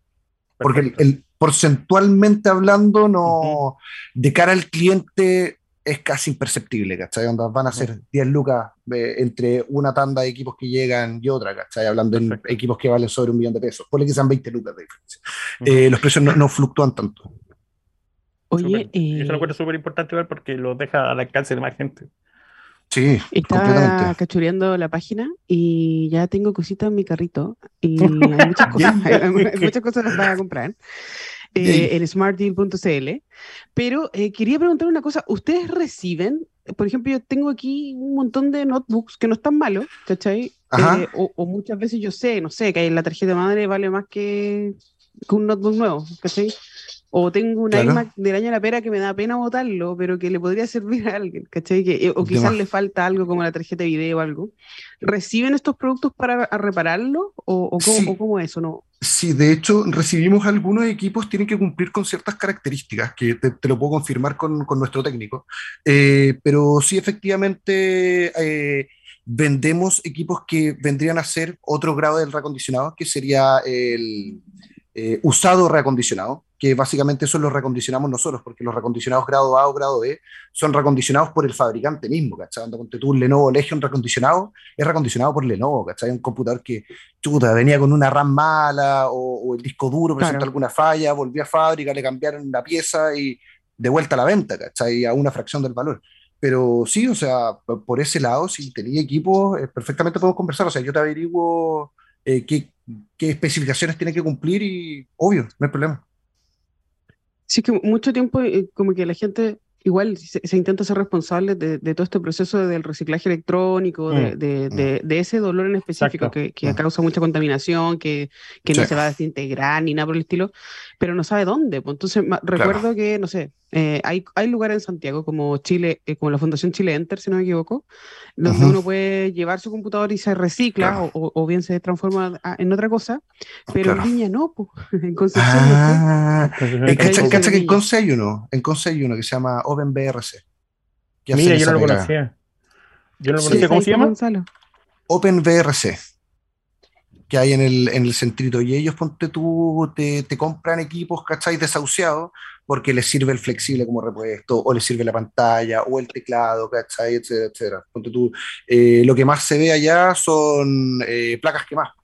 Porque el, el, porcentualmente hablando, no, uh -huh. de cara al cliente es casi imperceptible, ¿cachai? Onda, van a ser 10 lucas eh, entre una tanda de equipos que llegan y otra, ¿cachai? Hablando Perfecto. en equipos que valen sobre un millón de pesos. Ponle que sean 20 lucas de diferencia. Uh -huh. eh, los precios no, no, fluctúan tanto. Oye, super, eh, eso lo encuentro súper importante porque lo deja al alcance de más gente. Sí, Estaba cachureando la página y ya tengo cositas en mi carrito y hay muchas cosas, hay muchas cosas para comprar. Eh, en smartdeal.cl. Pero eh, quería preguntar una cosa, ¿ustedes reciben, por ejemplo, yo tengo aquí un montón de notebooks que no están malos, ¿cachai? Eh, o, o, muchas veces yo sé, no sé, que la tarjeta madre vale más que, que un notebook nuevo, ¿cachai? O tengo un claro. iMac del año de la pera que me da pena botarlo, pero que le podría servir a alguien, ¿cachai? Que, o quizás le falta algo como la tarjeta de video o algo. ¿Reciben estos productos para repararlo? ¿O, o, cómo, sí. o cómo eso? ¿no? Sí, de hecho, recibimos algunos equipos, tienen que cumplir con ciertas características, que te, te lo puedo confirmar con, con nuestro técnico. Eh, pero sí, efectivamente, eh, vendemos equipos que vendrían a ser otro grado del reacondicionado, que sería el eh, usado reacondicionado que básicamente eso lo recondicionamos nosotros, porque los recondicionados grado A o grado B son recondicionados por el fabricante mismo, ¿cachai? Cuando tú un Lenovo Legion recondicionado, es recondicionado por Lenovo, ¿cachai? Un computador que, chuta, venía con una RAM mala o, o el disco duro presentó claro. alguna falla, volvió a fábrica, le cambiaron la pieza y de vuelta a la venta, ¿cachai? A una fracción del valor. Pero sí, o sea, por ese lado, si tenía equipo, eh, perfectamente podemos conversar, o sea, yo te averiguo eh, qué, qué especificaciones tiene que cumplir y, obvio, no hay problema. Sí, que mucho tiempo eh, como que la gente igual se, se intenta ser responsable de, de, todo este proceso del reciclaje electrónico, de, mm. de, de ese dolor en específico que, que, causa mucha contaminación, que, que sí. no se va a desintegrar ni nada por el estilo, pero no sabe dónde. Pues entonces recuerdo claro. que, no sé, eh, hay, hay lugares en Santiago como Chile, eh, como la Fundación Chile Enter, si no me equivoco, donde uh -huh. uno puede llevar su computador y se recicla claro. o, o, bien se transforma en otra cosa, pero claro. en Viña no, pues, en Concepción ah, no sé. ¿Cacha, cacha que en Conce hay uno, en Conce hay uno que se llama OpenBRC. Mira, yo no lo conocía. Yo no lo conocía, sí, ¿cómo se llama? Gonzalo. OpenBRC que hay en el, en el centrito y ellos, ponte tú, te, te compran equipos, ¿cachai? Desahuciados porque les sirve el flexible como repuesto, o les sirve la pantalla, o el teclado, ¿cachai? Etcétera, etcétera. Ponte tú, eh, lo que más se ve allá son eh, placas quemadas,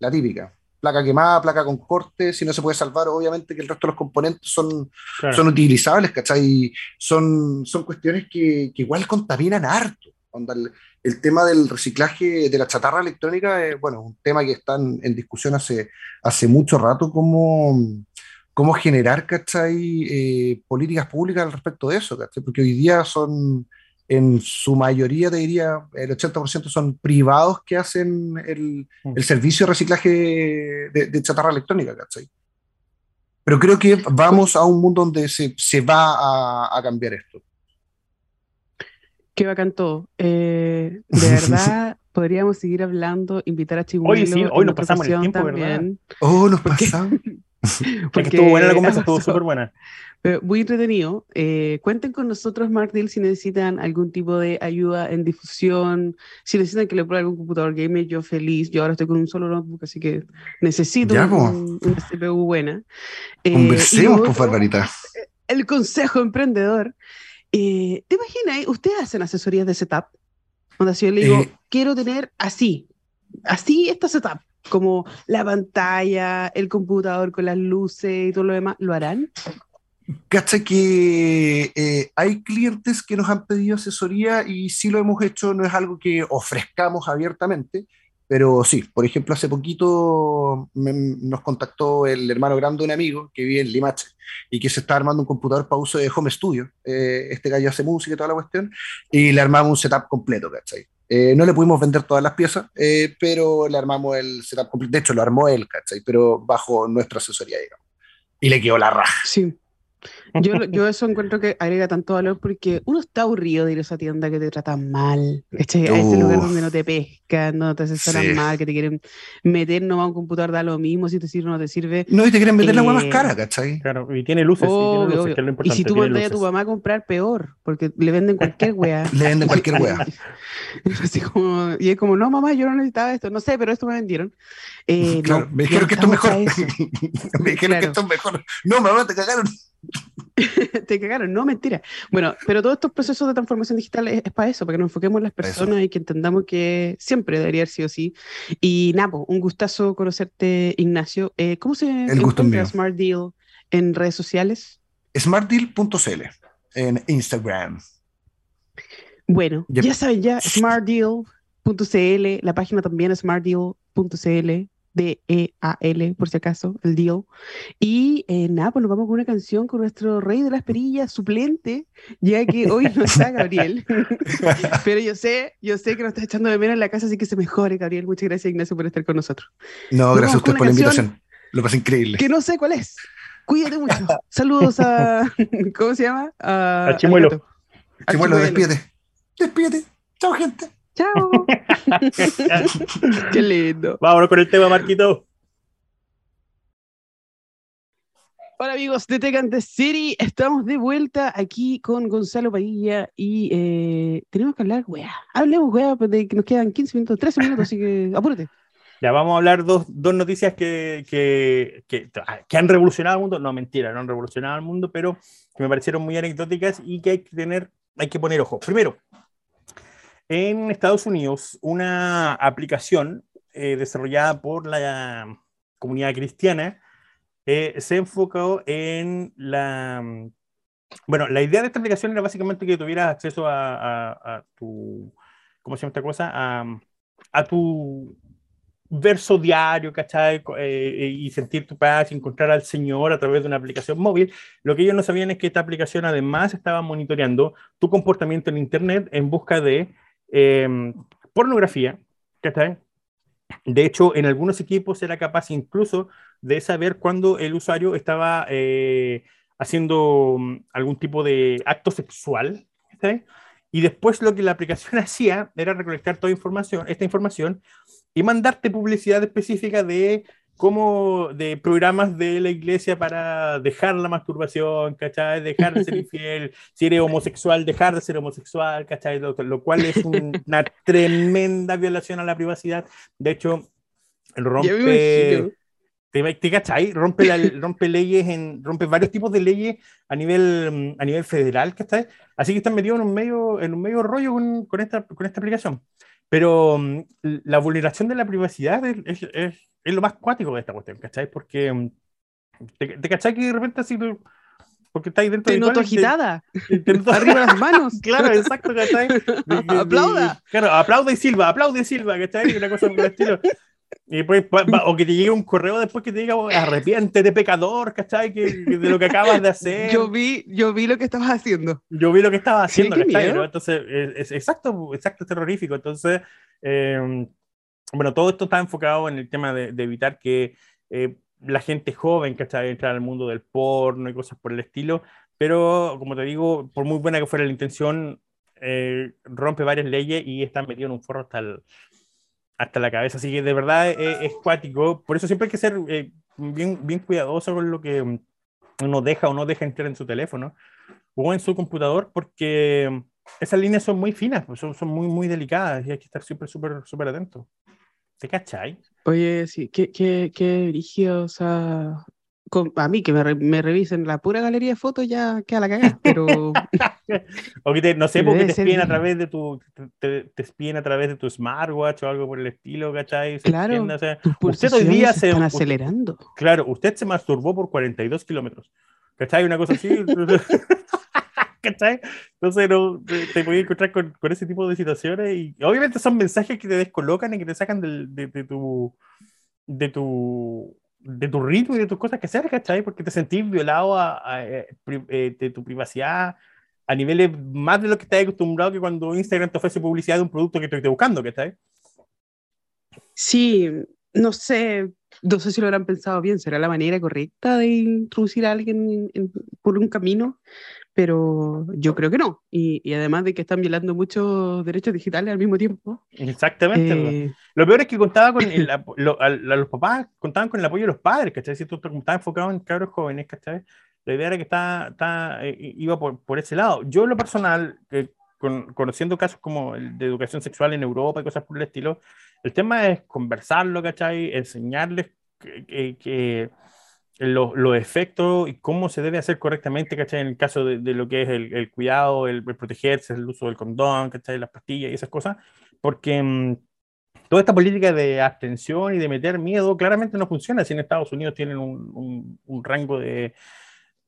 la típica. Placa quemada, placa con corte, si no se puede salvar, obviamente que el resto de los componentes son, claro. son utilizables, ¿cachai? Son, son cuestiones que, que igual contaminan harto. Onda, el, tema del reciclaje de la chatarra electrónica es, bueno, un tema que está en, en discusión hace, hace mucho rato, como cómo generar, ¿cachai? Eh, políticas públicas al respecto de eso, ¿cachai? Porque hoy día son, en su mayoría, te diría, el 80% son privados que hacen el, el servicio de reciclaje de, de, chatarra electrónica, ¿cachai? Pero creo que vamos a un mundo donde se, se va a, a cambiar esto. Qué bacán todo. Eh, de verdad, podríamos seguir hablando, invitar a Chihuahua. Hoy sí, hoy nos pasamos el tiempo, también. ¿verdad? Oh, nos pasamos. Porque estuvo buena la conversa, estuvo súper buena. Muy entretenido. Eh, cuenten con nosotros, Mark Deal, si necesitan algún tipo de ayuda en difusión, si necesitan que le pruebe algún computador gamer, yo feliz. Yo ahora estoy con un solo notebook, así que necesito ya, un, una CPU buena. Eh, Conversemos, por Barbarita. El consejo emprendedor. Eh, ¿Te imaginas? ¿Ustedes hacen asesorías de setup? Si yo le digo, quiero tener así, así esta setup como la pantalla, el computador con las luces y todo lo demás, ¿lo harán? Cacha que eh, hay clientes que nos han pedido asesoría y sí lo hemos hecho, no es algo que ofrezcamos abiertamente, pero sí, por ejemplo, hace poquito nos contactó el hermano grande de un amigo que vive en Limache y que se está armando un computador para uso de home studio. Eh, este gallo hace música y toda la cuestión, y le armamos un setup completo, ¿cachai? Eh, no le pudimos vender todas las piezas, eh, pero le armamos el setup completo. De hecho, lo armó él, ¿cachai? Pero bajo nuestra asesoría, digamos. Y le quedó la raja. Sí. Yo, yo eso encuentro que agrega tanto valor porque uno está aburrido de ir a esa tienda que te tratan mal, a este lugar donde no te pescan, no te asesoran mal, que te quieren meter no va a un computador, da lo mismo si te sirve o no te sirve. No, y te quieren meter la agua más eh, cara, ¿cachai? Claro, y tiene luces, y, tiene luces y si tú mandas a tu mamá a comprar, peor, porque le venden cualquier wea. le venden cualquier wea. y es como, no, mamá, yo no necesitaba esto, no sé, pero esto me vendieron. Eh, claro, me dijeron que esto es mejor. me dijeron que esto es mejor. No, mamá, te cagaron. te cagaron, no, mentira. Bueno, pero todos estos procesos de transformación digital es, para eso, para que nos enfoquemos en las personas y que entendamos que siempre debería haber sido así. Y Napo, un gustazo conocerte, Ignacio. Eh, ¿Cómo se El gusto encuentra Smart Deal en redes sociales? Smartdeal.cl en Instagram. Bueno, ya saben, ya smartdeal.cl, la página también es smartdeal.cl D-E-A-L, por si acaso, el deal. Y eh, nada, pues nos vamos con una canción con nuestro rey de las perillas, suplente, ya que hoy no está Gabriel. Pero yo sé, yo sé que nos está echando de menos en la casa, así que se mejore, Gabriel. Muchas gracias, Ignacio, por estar con nosotros. No, gracias a usted por la invitación. Lo pasé increíble. Que no sé cuál es. Cuídate mucho. Saludos a. ¿Cómo se llama? A, Chimuelo. Chimuelo, despídete. Despídete. Chao, gente. Chao. Qué lindo. Vámonos con el tema, Marquito. Hola amigos de Tecante City, estamos de vuelta aquí con Gonzalo Padilla y eh, tenemos que hablar, weá. Hablemos, weá, pues, de que nos quedan 15 minutos, 13 minutos, así que apúrate. Ya vamos a hablar dos, dos noticias que, que, que, que, han revolucionado el mundo. No, mentira, no han revolucionado el mundo, pero que me parecieron muy anecdóticas y que hay que tener, hay que poner ojo. Primero, en Estados Unidos, una aplicación eh, desarrollada por la comunidad cristiana eh, se enfocó en la... Bueno, la idea de esta aplicación era básicamente que tuvieras acceso a, tu... ¿Cómo se llama esta cosa? A, tu verso diario, ¿cachai? Eh, y sentir tu paz, encontrar al Señor a través de una aplicación móvil. Lo que ellos no sabían es que esta aplicación además estaba monitoreando tu comportamiento en Internet en busca de Em, pornografía, ¿cachai? De hecho, en algunos equipos era capaz incluso de saber cuándo el usuario estaba eh, haciendo mm, algún tipo de acto sexual. Y después lo que la aplicación hacía era recolectar toda información, esta información y mandarte publicidad específica de como de programas de la iglesia para dejar la masturbación, ¿cachai? Dejar de ser infiel, si eres homosexual, dejar de ser homosexual, ¿cachai? Lo, cual es una tremenda violación a la privacidad. De hecho, rompe... ¿Te, cachai? Rompe, rompe leyes, en, rompe varios tipos de leyes a nivel, a nivel federal, ¿cachai? Así que están metidos en un medio, en un medio rollo con, con, esta, con esta aplicación. Pero mm, la vulneración de la privacidad es, es es lo más cuático de esta cuestión, ¿cachai? Porque mm, te, te cachai que de repente así porque estáis dentro te de noto agitada arriba las manos claro exacto ¿cachai? aplauda claro aplaude y silba aplaude y silba ¿cachai? una cosa por el estilo y pues, o que te llegue un correo después que te diga arrepiéntete pecador ¿cachai? Que, de lo que acabas de hacer. Yo vi yo vi lo que estabas haciendo. Yo vi lo que estabas haciendo ¿cachai? entonces es, exacto exacto terrorífico. Entonces eh, bueno, todo esto está enfocado en el tema de, evitar que eh, la gente joven, que está Entrar al mundo del porno y cosas por el estilo, pero como te digo, por muy buena que fuera la intención, eh, rompe varias leyes y está metido en un forro hasta, hasta la cabeza. Así que de verdad es, cuático. Por eso siempre hay que ser eh, bien, bien cuidadoso con lo que uno deja o no deja entrar en su teléfono o en su computador, porque esas líneas son muy finas, pues, son, son muy, muy delicadas y hay que estar súper, súper, súper atento. ¿Te cachai? Oye, sí, qué, qué, qué o sea, a mí que me, me, revisen la pura galería de fotos ya queda la cagada, pero... o que te, no sé, porque te espíen a través de tu, te, te espíen a través de tu smartwatch o algo por el estilo, ¿cachai? claro, usted hoy día se... Están acelerando. Claro, usted se masturbó por 42 kilómetros, ¿cachai? Una cosa así... ¿cachai? Entonces no, te, te encontrar con, con, ese tipo de situaciones y obviamente son mensajes que te descolocan y que te sacan de, de, tu de tu de tu ritmo y de tus cosas que hacer, ¿cachai? Porque te sentís violado a, eh, eh, de tu privacidad a niveles más de lo que estás acostumbrado que cuando Instagram te ofrece publicidad de un producto que te esté buscando, ¿cachai? Sí, no sé, no sé si lo habrán pensado bien, será la manera correcta de introducir a alguien por un camino, pero yo creo que no. Y, además de que están violando muchos derechos digitales al mismo tiempo. Exactamente. Eh, lo peor es que contaba con el, los papás contaban con el apoyo de los padres, ¿cachai? Si tú estás enfocado en cabros jóvenes, ¿cachai? La idea era que está, está, eh, iba por, por, ese lado. Yo, en lo personal, conociendo casos como el de educación sexual en Europa y cosas por el estilo, el tema es conversarlo, ¿cachai? Enseñarles que, los, efectos y cómo se debe hacer correctamente, ¿cachai? En el caso de, lo que es el, cuidado, el, protegerse, el uso del condón, ¿cachai? Las pastillas y esas cosas, porque mm, toda esta política de abstención y de meter miedo claramente no funciona si en Estados Unidos tienen un, un, rango de,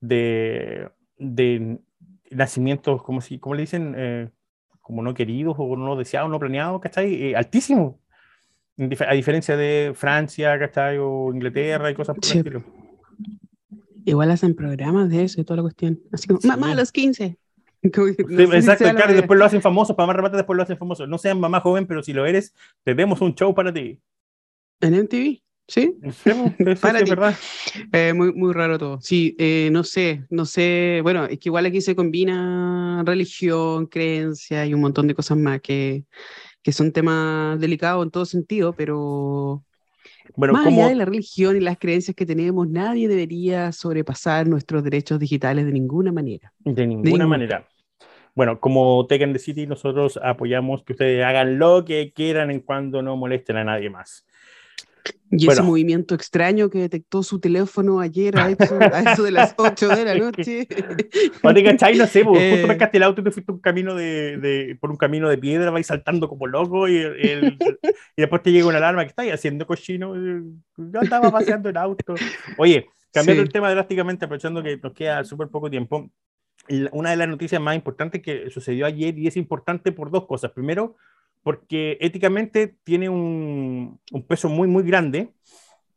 de, de nacimientos, como, si, como le dicen, eh, como no queridos o no deseados, no planeados, ¿cachai? Eh, altísimo. A diferencia de Francia, ¿cachai? O Inglaterra y cosas por el estilo. Igual hacen programas de eso y toda la cuestión. Así como, mamá a los 15. exacto, claro, después lo hacen famoso, para más remate después lo hacen famoso. No sean mamá joven, pero si lo eres, te demos un show para ti. En MTV. Sí, para ti. verdad. Eh, muy, muy raro todo. Sí, eh, no sé, no sé. Bueno, es que igual aquí se combina religión, creencia y un montón de cosas más que, que son temas delicados en todo sentido, pero bueno, más allá de la religión y las creencias que tenemos, nadie debería sobrepasar nuestros derechos digitales de ninguna manera. De ninguna, manera. Bueno, como Tekken the City, nosotros apoyamos que ustedes hagan lo que quieran en cuando no molesten a nadie más. Y ese movimiento extraño que detectó su teléfono ayer a eso, de las 8 de la noche. Oye, ¿cachai? No sé, justo me eh. el auto y te fuiste un camino de, de, por un camino de piedra, vais saltando como loco y, y después te llega una alarma que estáis haciendo cochino. Yo estaba paseando el auto. Oye, cambiando el tema drásticamente, aprovechando que nos queda súper poco tiempo, una de las noticias más importantes que sucedió ayer y es importante por dos cosas. Primero, porque éticamente tiene un, peso muy, muy grande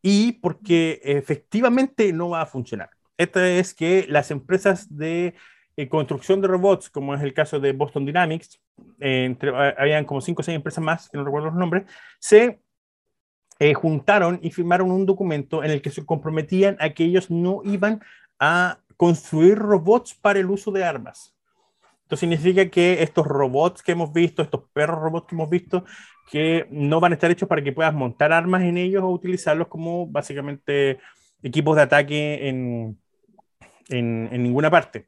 y porque efectivamente no va a funcionar. Esta es que las empresas de eh, construcción de robots, como es el caso de Boston Dynamics, entre, habían como cinco o seis empresas más, que no recuerdo los nombres, se eh, juntaron y firmaron un documento en el que se comprometían a que ellos no iban a construir robots para el uso de armas. Esto significa que estos robots que hemos visto, estos perros robots que hemos visto, que no van a estar hechos para que puedas montar armas en ellos o utilizarlos como básicamente equipos de ataque en, en, ninguna parte.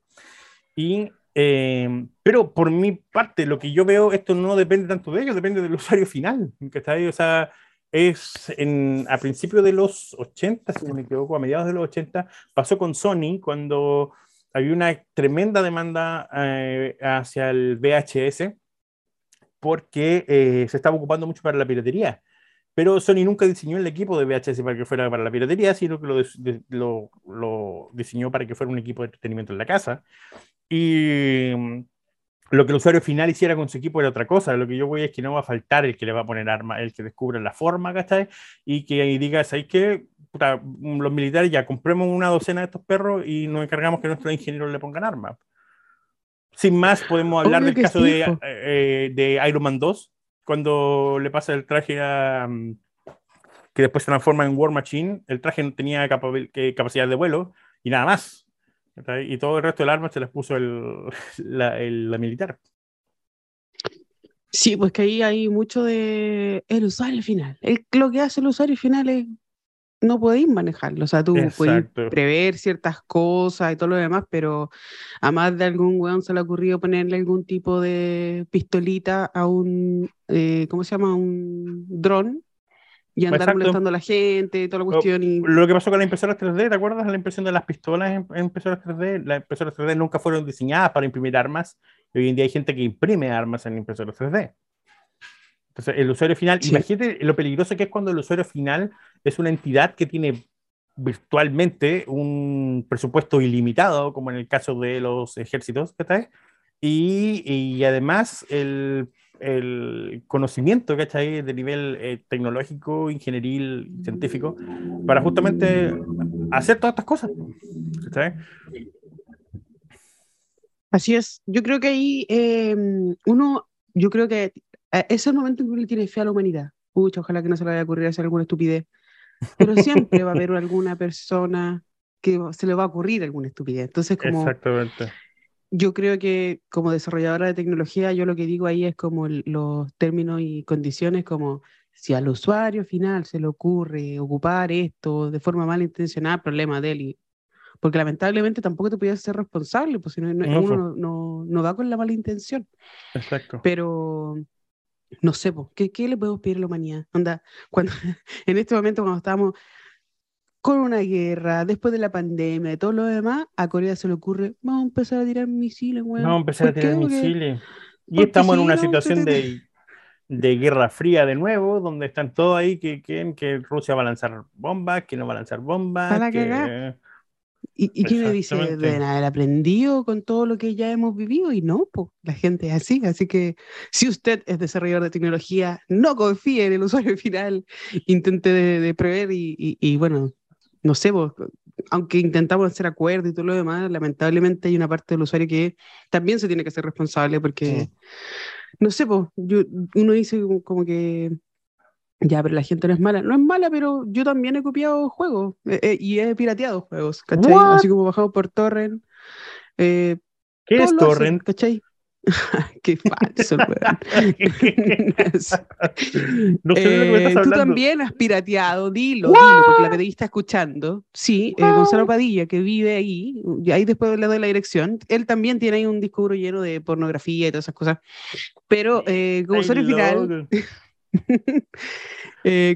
Y, eh, pero por mi parte, lo que yo veo, esto no depende tanto de ellos, depende del usuario final. Que está ahí, o sea, es en, a principios de los 80, si no me equivoco, a mediados de los 80, pasó con Sony cuando había una tremenda demanda eh, hacia el VHS porque eh, se estaba ocupando mucho para la piratería. Pero Sony nunca diseñó el equipo de VHS para que fuera para la piratería, sino que lo, lo, diseñó para que fuera un equipo de entretenimiento en la casa. Y lo que el usuario final hiciera con su equipo era otra cosa. Lo que yo voy es que no va a faltar el que le va a poner arma, el que descubra la forma, ¿cachai? Y que diga, ¿sabes qué? los militares ya compremos una docena de estos perros y nos encargamos que nuestros ingenieros le pongan armas. Sin más, podemos hablar del caso de, eh, de, Iron Man 2, cuando le pasa el traje a, mm, que después se transforma en War Machine, el traje no tenía capacidad de vuelo y nada más. Y todo el resto del arma se les puso el, la, la, militar. Sí, pues que ahí hay mucho de el usuario final. lo que hace el usuario final es no podéis manejarlo. O sea, tú puedes prever ciertas cosas y todo lo demás, pero a más de algún weón se le ha ocurrido ponerle algún tipo de pistolita a un, eh, ¿cómo se llama? Un dron y andar molestando a la gente toda la cuestión. Y... Lo que pasó con las impresoras 3D, ¿te acuerdas la impresión de las pistolas en, impresoras 3D? Las impresoras 3D nunca fueron diseñadas para imprimir armas. Y hoy en día hay gente que imprime armas en impresoras 3D. Entonces, el usuario final, imagínate lo peligroso que es cuando el usuario final es una entidad que tiene virtualmente un presupuesto ilimitado, como en el caso de los ejércitos, ¿cachai? Y, y además el, el conocimiento, ¿cachai? De nivel eh, tecnológico, ingenieril, científico, para justamente hacer todas estas cosas, ¿cachai? Así es. Yo creo que ahí eh, uno, yo creo que eh, es el momento en que uno tiene fe a la humanidad. Pucha, ojalá que no se le vaya a ocurrir hacer alguna estupidez. pero siempre va a haber alguna persona que se le va a ocurrir alguna estupidez. Entonces, como... Exactamente. Yo creo que como desarrolladora de tecnología, yo lo que digo ahí es como los términos y condiciones como si al usuario final se le ocurre ocupar esto de forma malintencionada, problema de él. porque lamentablemente tampoco te podías ser responsable, pues si no, uno no, no, va con la mala intención. Exacto. Pero no sé, ¿qué, ¿qué, le podemos pedir a la humanidad? Onda, cuando, en este momento cuando estamos con una guerra, después de la pandemia, y todo lo demás, a Corea se le ocurre, vamos a empezar a tirar misiles, Vamos a empezar a tirar misiles. Y estamos en una situación de, de, guerra fría de nuevo, donde están todos ahí que quieren que Rusia va a lanzar bombas, que no va a lanzar bombas. que... ¿Y, y quién me dice? Deben haber aprendido con todo lo que ya hemos vivido y no, pues la gente es así. Así que si usted es desarrollador de tecnología, no confíe en el usuario final, intente de, prever y, y, bueno, no sé, vos, aunque intentamos hacer acuerdos y todo lo demás, lamentablemente hay una parte del usuario que también se tiene que ser responsable porque, no sé, pues, yo, uno dice como que, ya, pero la gente no es mala. No es mala, pero yo también he copiado juegos eh, eh, y he pirateado juegos, ¿cachai? Así como bajado por torrent. Eh, ¿Qué es torrent? ¿Cachai? Qué falso, no sé Tú también has pirateado, dilo, dilo, porque la PDI está escuchando. Sí, Gonzalo Padilla, que vive ahí, y ahí después le doy la dirección. Él también tiene ahí un disco lleno de pornografía y todas esas cosas. Pero como usuario final.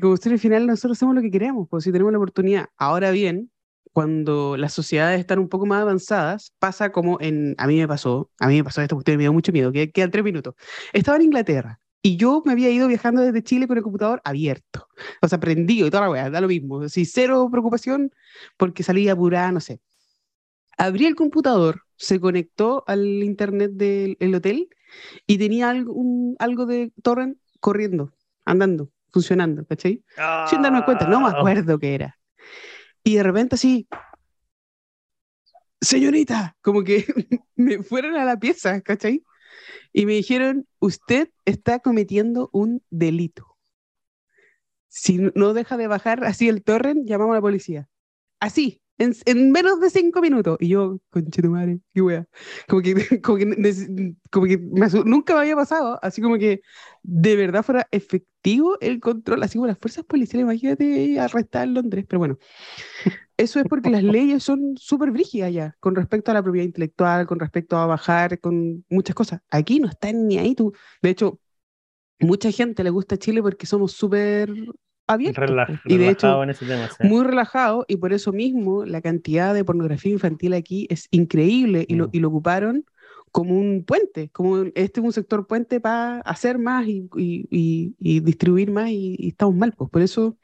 como usuario final, nosotros hacemos lo que queremos, pues si tenemos la oportunidad. Ahora bien, cuando las sociedades están un poco más avanzadas, pasa como en, a mí me pasó, a mí me pasó esto, porque me dio mucho miedo, que quedan tres minutos. Estaba en Inglaterra y yo me había ido viajando desde Chile con el computador abierto, o sea, prendido y toda la weá, da lo mismo, así, cero preocupación porque salía apurada, no sé. Abrí el computador, se conectó al internet del hotel y tenía algo, algo de torrent corriendo, andando, funcionando, ¿cachai? Sin darme cuenta, no me ah. acuerdo qué era. Y de repente así, señorita, como que me fueron a la pieza, ¿cachai? Y me dijeron, usted está cometiendo un delito. Si no deja de bajar así el torrent, llamamos a la policía. Así, en, menos de cinco minutos. Y yo, conche tu madre, qué wea. Como que, como que, como que nunca me había pasado, así como que de verdad fuera efectivo el control, así como las fuerzas policiales, imagínate arrestar en Londres, pero bueno. Eso es porque las leyes son súper brígidas ya, con respecto a la propiedad intelectual, con respecto a bajar, con muchas cosas. Aquí no están ni ahí tú. De hecho, mucha gente le gusta Chile porque somos súper abierto. y de hecho, muy relajado, y por eso mismo la cantidad de pornografía infantil aquí es increíble y, lo, mm. y lo ocuparon como un puente, como este es un sector puente para hacer más y, y, y distribuir más y, estamos mal. Pues. Por eso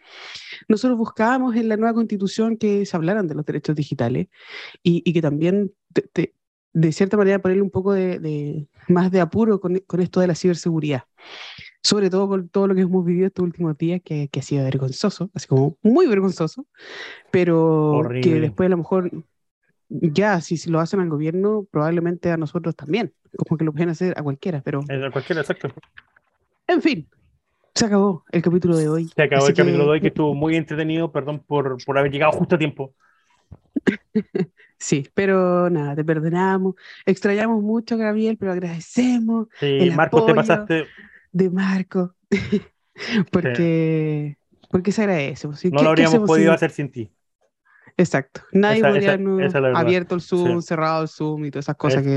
nosotros buscábamos en la nueva constitución que se hablaran de los derechos digitales y, que también de cierta manera ponerle un poco de, de más de apuro con, con, esto de la ciberseguridad sobre todo con todo lo que hemos vivido estos últimos días, que, que ha sido vergonzoso, así como muy vergonzoso, pero que después a lo mejor ya, si, si, lo hacen al gobierno, probablemente a nosotros también, como que lo pueden hacer a cualquiera, pero... A cualquiera, exacto. En fin, se acabó el capítulo de hoy. Se acabó el capítulo de hoy, que estuvo muy entretenido, perdón por, por haber llegado justo a tiempo. Sí, pero nada, te perdonamos. Extrañamos mucho, Gabriel, pero agradecemos. Sí, Marco, te pasaste de Marco, porque, porque se agradece. Pues, no lo habríamos podido hacer sin ti. Exacto. Nadie podría haber abierto el Zoom, cerrado el Zoom y todas esas cosas que.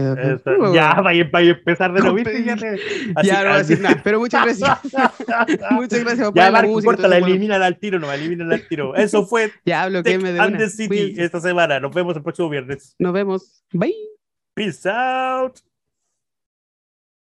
ya, vaya, a empezar de nuevo. ya no voy a decir nada, pero muchas gracias. muchas gracias Ya, Marco, corta, la elimina al tiro, no, elimina al tiro. Eso fue. ya, hablo que me de City esta semana. Nos vemos el próximo viernes. Nos vemos. Bye. Peace out.